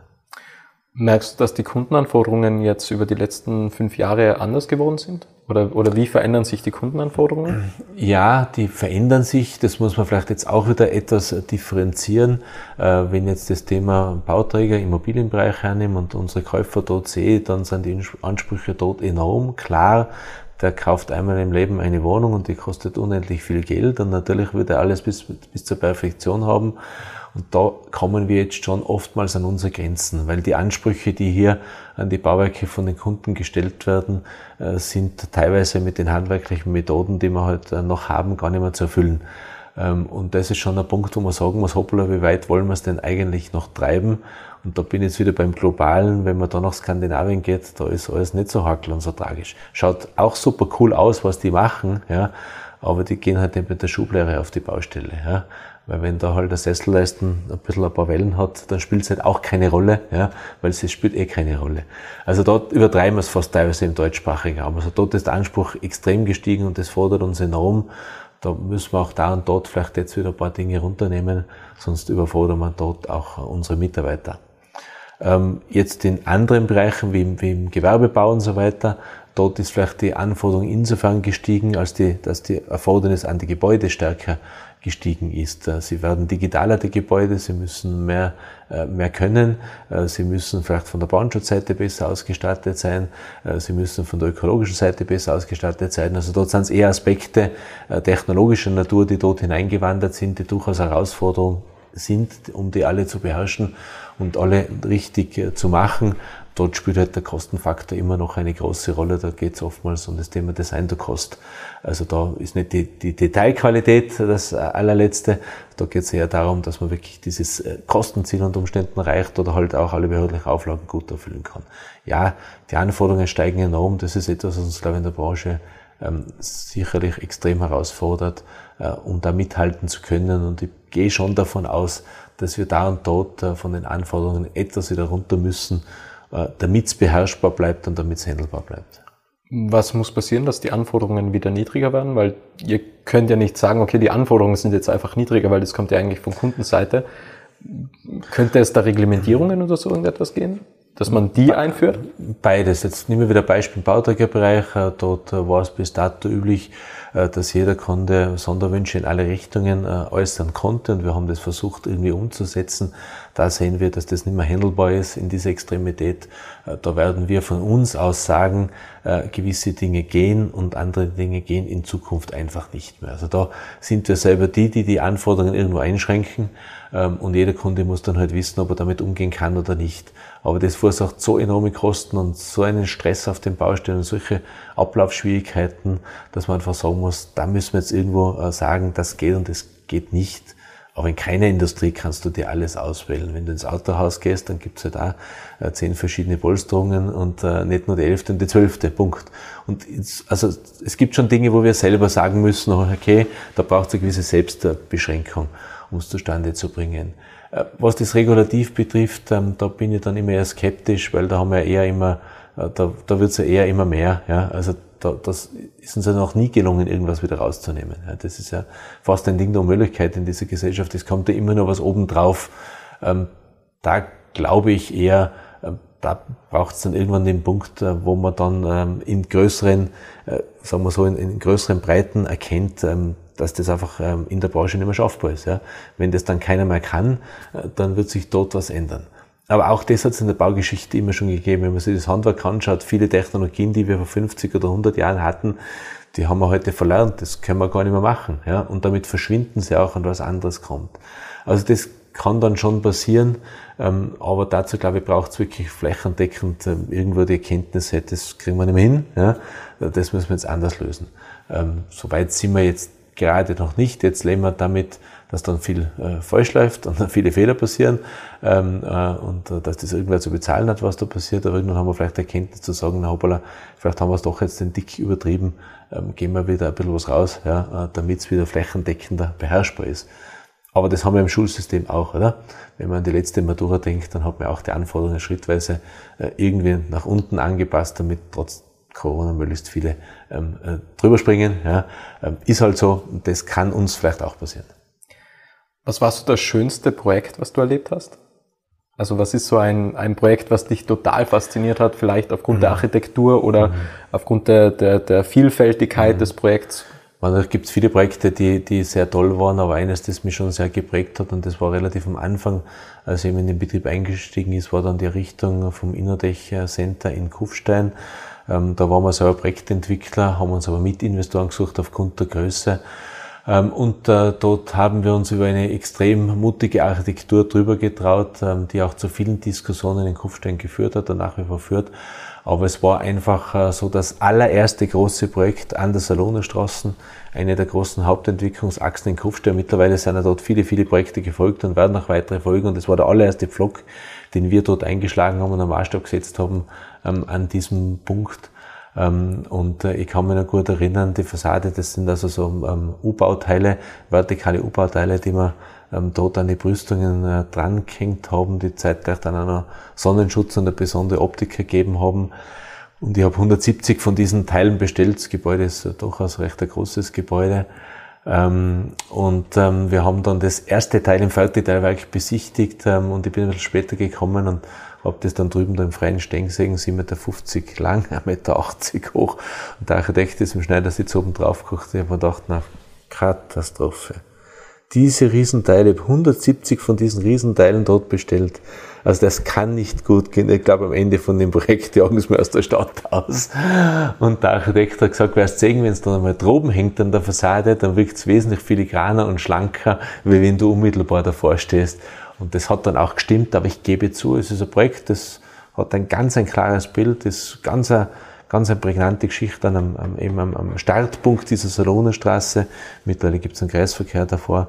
Merkst du, dass die Kundenanforderungen jetzt über die letzten fünf Jahre anders geworden sind? Oder, oder wie verändern sich die Kundenanforderungen? Ja, die verändern sich. Das muss man vielleicht jetzt auch wieder etwas differenzieren. Äh, wenn jetzt das Thema Bauträger, Immobilienbereich hernehmen und unsere Käufer dort sehe, dann sind die Ansprüche dort enorm. Klar, der kauft einmal im Leben eine Wohnung und die kostet unendlich viel Geld und natürlich wird er alles bis, bis zur Perfektion haben. Und da kommen wir jetzt schon oftmals an unsere Grenzen, weil die Ansprüche, die hier an die Bauwerke von den Kunden gestellt werden, äh, sind teilweise mit den handwerklichen Methoden, die wir halt äh, noch haben, gar nicht mehr zu erfüllen. Ähm, und das ist schon ein Punkt, wo man sagen muss, hoppla, wie weit wollen wir es denn eigentlich noch treiben? Und da bin ich jetzt wieder beim Globalen, wenn man da nach Skandinavien geht, da ist alles nicht so hakel und so tragisch. Schaut auch super cool aus, was die machen, ja, aber die gehen halt nicht mit der Schublehre auf die Baustelle. Ja. Weil wenn da halt der Sesselleisten ein bisschen ein paar Wellen hat, dann spielt es halt auch keine Rolle, ja, weil es spielt eh keine Rolle. Also dort übertreiben wir es fast teilweise im deutschsprachigen Raum. Also dort ist der Anspruch extrem gestiegen und das fordert uns enorm. Da müssen wir auch da und dort vielleicht jetzt wieder ein paar Dinge runternehmen, sonst überfordern wir dort auch unsere Mitarbeiter. Ähm, jetzt in anderen Bereichen wie im, wie im Gewerbebau und so weiter, dort ist vielleicht die Anforderung insofern gestiegen, als die, dass die Erfordernis an die Gebäude stärker gestiegen ist. Äh, sie werden digitaler, die Gebäude, sie müssen mehr, äh, mehr können, äh, sie müssen vielleicht von der Brandschutzseite besser ausgestattet sein, sie müssen von der ökologischen Seite besser ausgestattet sein. Also dort sind es eher Aspekte technologischer Natur, die dort hineingewandert sind, die durchaus Herausforderung sind, um die alle zu beherrschen und alle richtig zu machen dort spielt halt der Kostenfaktor immer noch eine große Rolle. Da geht es oftmals um das Thema Design to Cost. Also da ist nicht die, die Detailqualität das allerletzte. Da geht es eher darum, dass man wirklich dieses äh, Kostenziel unter Umständen erreicht oder halt auch alle behördlichen Auflagen gut erfüllen kann. Ja, die Anforderungen steigen enorm. Das ist etwas, was uns, glaube ich, in der Branche ähm, sicherlich extrem herausfordert, äh, um da mithalten zu können. Und ich gehe schon davon aus, dass wir da und dort äh, von den Anforderungen etwas wieder runter müssen, damit es beherrschbar bleibt und damit es handelbar bleibt. Was muss passieren, dass die Anforderungen wieder niedriger werden? Weil ihr könnt ja nicht sagen, okay, die Anforderungen sind jetzt einfach niedriger, weil das kommt ja eigentlich von Kundenseite. Könnte es da Reglementierungen oder so irgendetwas gehen? Dass man die einführt? Beides. Jetzt nehmen wir wieder Beispiel im Bauträgerbereich. Äh, dort äh, war es bis dato üblich, dass jeder Kunde Sonderwünsche in alle Richtungen äußern konnte und wir haben das versucht irgendwie umzusetzen. Da sehen wir, dass das nicht mehr handelbar ist in dieser Extremität. Äh, da werden wir von uns aus sagen, äh, gewisse Dinge gehen und andere Dinge gehen in Zukunft einfach nicht mehr. Also da sind wir selber die, die die Anforderungen irgendwo einschränken ähm, und jeder Kunde muss dann halt wissen, ob er damit umgehen kann oder nicht. Aber das verursacht so enorme Kosten und so einen Stress auf den Baustellen und solche Ablaufschwierigkeiten, dass man einfach sagen muss, da müssen wir jetzt irgendwo äh, sagen, das geht und das geht nicht. Aber in keiner Industrie kannst du dir alles auswählen. Wenn du ins Autohaus gehst, dann gibt's halt auch äh, zehn verschiedene Polsterungen und äh, nicht nur die elfte und die zwölfte. Punkt. Und also es gibt schon Dinge, wo wir selber sagen müssen, okay, da braucht es eine gewisse Selbstbeschränkung, um es zustande zu bringen. Äh, was das Regulativ betrifft, ähm, da bin ich dann immer eher skeptisch, weil da haben wir eher immer, da, da wird's ja eher immer mehr. Ja? Also da, das ist uns ja noch nie gelungen, irgendwas wieder rauszunehmen. Ja, das ist ja fast ein Ding der Unmöglichkeit in dieser Gesellschaft. Es kommt ja immer nur was obendrauf. Ähm, da glaube ich eher, äh, da braucht es dann irgendwann den Punkt, äh, wo man dann ähm, in größeren, äh, sagen wir so, in, größeren Breiten erkennt, ähm, dass das einfach ähm, in der Branche nicht mehr schaffbar ist. Wenn das dann keiner mehr kann, äh, dann wird sich dort was ändern. Aber auch das hat es in der Baugeschichte immer schon gegeben. Wenn man sich das Handwerk anschaut, viele Technologien, die wir vor 50 oder 100 Jahren hatten, die haben wir heute verlernt. Das können wir gar nicht mehr machen. Ja? Und damit verschwinden sie auch und was anderes kommt. Also das kann dann schon passieren. Ähm, aber dazu, glaube ich, braucht es wirklich flächendeckend ähm, irgendwo die Erkenntnis, das kriegen wir nicht mehr hin. Ja? Das müssen wir jetzt anders lösen. Ähm, Soweit sind wir jetzt gerade noch nicht. Jetzt leben wir damit, dass dann viel äh, falsch läuft und viele Fehler passieren ähm, äh, und äh, dass das irgendwer zu bezahlen hat, was da passiert. Aber irgendwann haben wir vielleicht Erkenntnis zu sagen, na hoppala, vielleicht haben wir es doch jetzt den Dick übertrieben, ähm, gehen wir wieder ein bisschen was raus, ja, äh, damit es wieder flächendeckender beherrschbar ist. Aber das haben wir im Schulsystem auch, oder? Wenn man an die letzte Matura denkt, dann hat man auch die Anforderungen schrittweise äh, irgendwie nach unten angepasst, damit trotz Corona möglichst viele ähm, äh, drüber springen. Ja. Ähm, ist halt so, das kann uns vielleicht auch passieren. Was war so das schönste Projekt, was du erlebt hast? Also was ist so ein, ein Projekt, was dich total fasziniert hat, vielleicht aufgrund mhm. der Architektur oder mhm. aufgrund der, der, der Vielfältigkeit mhm. des Projekts? Da gibt viele Projekte, die, die sehr toll waren, aber eines, das mich schon sehr geprägt hat, und das war relativ am Anfang, als ich in den Betrieb eingestiegen ist, war dann die Errichtung vom Innerdech Center in Kufstein. Ähm, da waren wir selber Projektentwickler, haben uns aber Mitinvestoren gesucht aufgrund der Größe. Ähm, und äh, dort haben wir uns über eine extrem mutige Architektur drüber getraut, ähm, die auch zu vielen Diskussionen in Kufstein geführt hat und nach wie vor führt. Aber es war einfach äh, so das allererste große Projekt an der Salonerstraßen, eine der großen Hauptentwicklungsachsen in Kufstein. Mittlerweile sind ja dort viele, viele Projekte gefolgt und werden noch weitere folgen. Und es war der allererste Pflock, den wir dort eingeschlagen haben und einen Maßstab gesetzt haben ähm, an diesem Punkt. Ähm, und äh, ich kann mich noch gut erinnern, die Fassade, das sind also so ähm, U-Bauteile, vertikale U-Bauteile, die wir ähm, dort an die Brüstungen äh, dran gehängt haben, die zeitgleich dann auch noch Sonnenschutz und eine besondere Optik gegeben haben. Und ich habe 170 von diesen Teilen bestellt. Das Gebäude ist durchaus recht ein großes Gebäude. und wir haben dann das erste Teil im Fertigteilwerk besichtigt und ich bin ein bisschen später gekommen und habe das dann drüben da im freien Stehen gesehen, 7,50 Meter lang, 1,80 Meter hoch. Und der Architekt ist im Schneidersitz oben drauf geguckt. Ich habe mir gedacht, na, Katastrophe. Diese Riesenteile, 170 von diesen Riesenteilen dort bestellt. Also das kann nicht gut gehen. Ich glaube, am Ende von dem Projekt jagen sie mir aus der Stadt aus. Und der Architekt hat gesagt, wirst sehen, wenn es dann einmal droben hängt an der Fassade, dann wirkt es wesentlich filigraner und schlanker, wie wenn du unmittelbar davor stehst. Und das hat dann auch gestimmt, aber ich gebe zu, es ist ein Projekt, das hat ein ganz ein klares Bild, ist ganz ein ganz eine prägnante Geschichte am, am, eben am, am Startpunkt dieser Salonenstraße. Mittlerweile gibt es einen Kreisverkehr davor.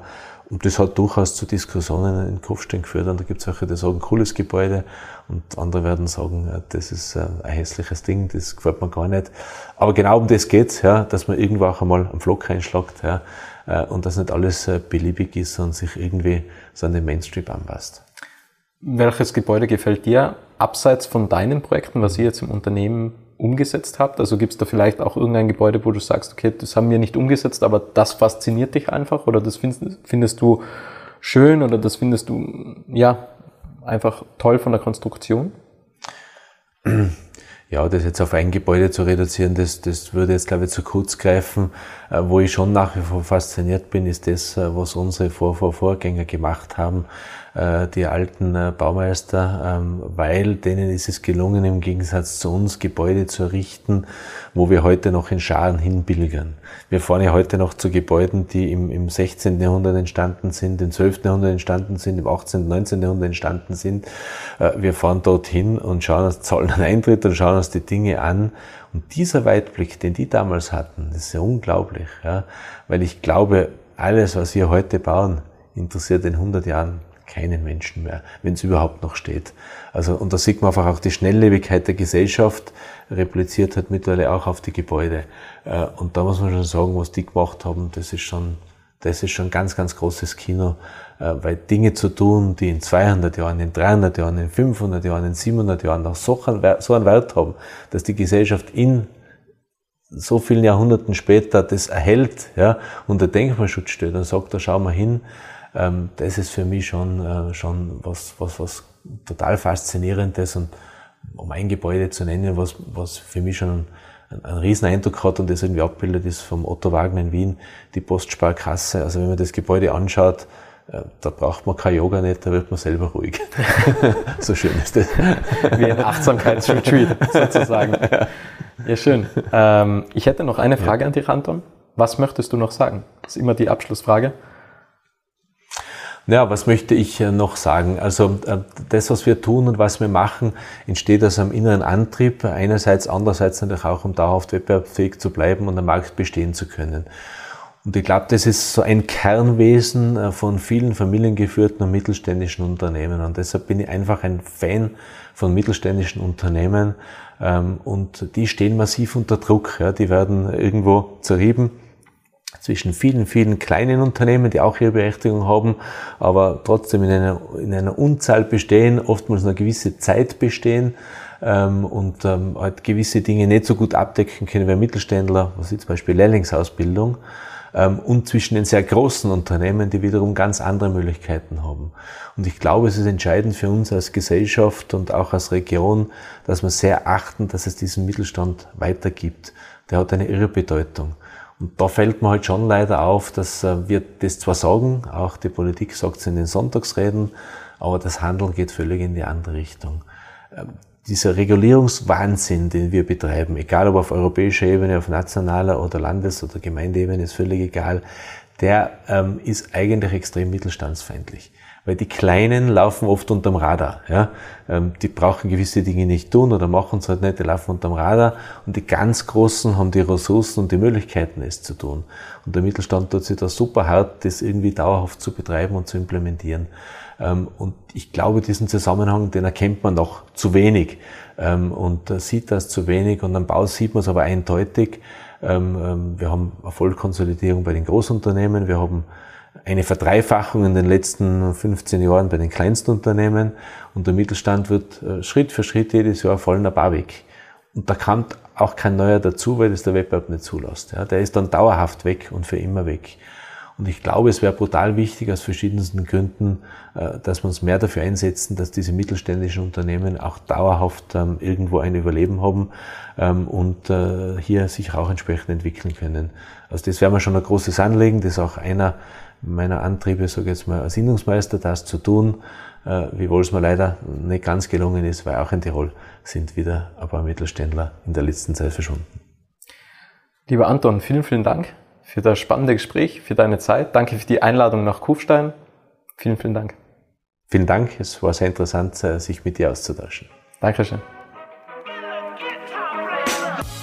Und das hat durchaus zu Diskussionen in Kopfstein geführt. Und da gibt es auch die sagen, cooles Gebäude. Und andere werden sagen, das ist ein hässliches Ding, das gefällt mir gar nicht. Aber genau um das geht's, ja, dass man irgendwo auch einmal am Flock einschlagt, ja, äh, und dass nicht alles äh, beliebig ist und sich irgendwie so an den Mainstream anpasst. Welches Gebäude gefällt dir abseits von deinen Projekten, was ihr jetzt im Unternehmen umgesetzt habt? Also gibt es da vielleicht auch irgendein Gebäude, wo du sagst, okay, das haben wir nicht umgesetzt, aber das fasziniert dich einfach oder das findest, findest du schön oder das findest du, ja, einfach toll von der Konstruktion? Ja, das jetzt auf ein Gebäude zu reduzieren, das, das würde jetzt, glaube ich, zu kurz greifen. Äh, wo ich schon nach wie vor fasziniert bin, ist das, äh, was unsere Vor -Vor Vorgänger gemacht haben. Äh, die alten äh, Baumeister, ähm, weil denen ist es gelungen, im Gegensatz zu uns Gebäude zu errichten, wo wir heute noch in Scharen hinbilgern. Wir fahren ja heute noch zu Gebäuden, die im, im 16. Jahrhundert entstanden sind, im 12. Jahrhundert entstanden sind, im 18., 19. Jahrhundert entstanden sind. Äh, wir fahren dorthin und schauen uns, zahlen einen Eintritt und schauen uns die Dinge an. Und dieser Weitblick, den die damals hatten, ist ja unglaublich, ja, weil ich glaube, alles, was wir heute bauen, interessiert in 100 Jahren keinen Menschen mehr, wenn es überhaupt noch steht. Also, und da sieht man einfach auch die Schnelllebigkeit der Gesellschaft, repliziert hat mittlerweile auch auf die Gebäude. Äh, und da muss man schon sagen, was die gemacht haben, das ist schon, das ist schon ganz, ganz großes Kino, äh, weil Dinge zu tun, die in 200 Jahren, in 300 Jahren, in 500 Jahren, in 700 Jahren noch so einen Wert haben, dass die Gesellschaft in so vielen Jahrhunderten später das erhält, ja, unter Denkmalschutz steht und sagt, da schauen wir hin, ähm, das ist für mich schon, äh, schon was, was, was total Faszinierendes und um ein Gebäude zu nennen, was, was für mich schon einen, einen riesen Eindruck hat und das irgendwie abbildet, ist vom Otto Wagner in Wien, die Postsparkasse. Also wenn man das Gebäude anschaut, äh, da braucht man kein Yoga nicht, da wird man selber ruhig. so schön ist das. Wie ein Achtsamkeitsretreat sozusagen. Ja, schön. Ähm, ich hätte noch eine Frage ja. an dich, Anton. Was möchtest du noch sagen? Das ist immer die Abschlussfrage. Ja, was möchte ich äh, noch sagen? Also äh, das, was wir tun und was wir machen, entsteht aus einem inneren Antrieb. Einerseits, andererseits natürlich auch, um dauerhaft wettbewerbsfähig zu bleiben und am Markt bestehen zu können. Und ich glaube, das ist so ein Kernwesen äh, von vielen familiengeführten und mittelständischen Unternehmen. Und deshalb bin ich einfach ein Fan von mittelständischen Unternehmen. Ähm, und die stehen massiv unter Druck. Die werden irgendwo zerrieben zwischen vielen, vielen kleinen Unternehmen, die auch ihre Berechtigung haben, aber trotzdem in einer, in einer Unzahl bestehen, oftmals eine gewisse Zeit bestehen ähm, und ähm, halt gewisse Dinge nicht so gut abdecken können wie ein Mittelständler, was ist zum Beispiel Lehrlingsausbildung, ähm, und zwischen den sehr großen Unternehmen, die wiederum ganz andere Möglichkeiten haben. Und ich glaube, es ist entscheidend für uns als Gesellschaft und auch als Region, dass wir sehr achten, dass es diesen Mittelstand weitergibt. Der hat eine irre Bedeutung. Und da fällt mir halt schon leider auf, dass äh, wir das zwar sagen, auch die Politik sagt es in den Sonntagsreden, aber das Handeln geht völlig in die andere Richtung. Ähm, dieser Regulierungswahnsinn, den wir betreiben, egal ob auf europäischer Ebene, auf nationaler oder Landes- oder Gemeindeebene, ist völlig egal, der ähm, ist eigentlich extrem mittelstandsfeindlich weil die Kleinen laufen oft unterm Radar. Ja? Ähm, die brauchen gewisse Dinge nicht tun oder machen es halt nicht, die laufen unterm Radar und die ganz Großen haben die Ressourcen und die Möglichkeiten, es zu tun. Und der Mittelstand tut sich da super hart, das irgendwie dauerhaft zu betreiben und zu implementieren. Ähm, und ich glaube, diesen Zusammenhang, den erkennt man noch zu wenig ähm, und sieht das zu wenig und am Bau sieht man es aber eindeutig. Wir haben Erfolgskonsolidierung bei den Großunternehmen, wir haben eine Verdreifachung in den letzten 15 Jahren bei den Kleinstunternehmen und der Mittelstand wird äh, Schritt für Schritt jedes Jahr voll nach weg. Und da kommt auch kein neuer dazu, weil das der Wettbewerb nicht zulässt. Ja, der ist dann dauerhaft weg und für immer weg. Und ich glaube, es wäre brutal wichtig aus verschiedensten Gründen, äh, dass wir uns mehr dafür einsetzen, dass diese mittelständischen Unternehmen auch dauerhaft ähm, irgendwo ein Überleben haben ähm, und äh, hier sich auch entsprechend entwickeln können. Also das wäre mir schon ein großes Anliegen, das auch einer meiner Antriebe, sage jetzt mal, als Innungsmeister, das zu tun, äh, wiewohl es mir leider nicht ganz gelungen ist, weil auch in Tirol sind wieder ein paar Mittelständler in der letzten Zeit verschwunden. Lieber Anton, vielen, vielen Dank für das spannende Gespräch, für deine Zeit. Danke für die Einladung nach Kufstein. Vielen, vielen Dank. Vielen Dank. Es war sehr interessant, äh, sich mit dir auszutauschen. Dankeschön.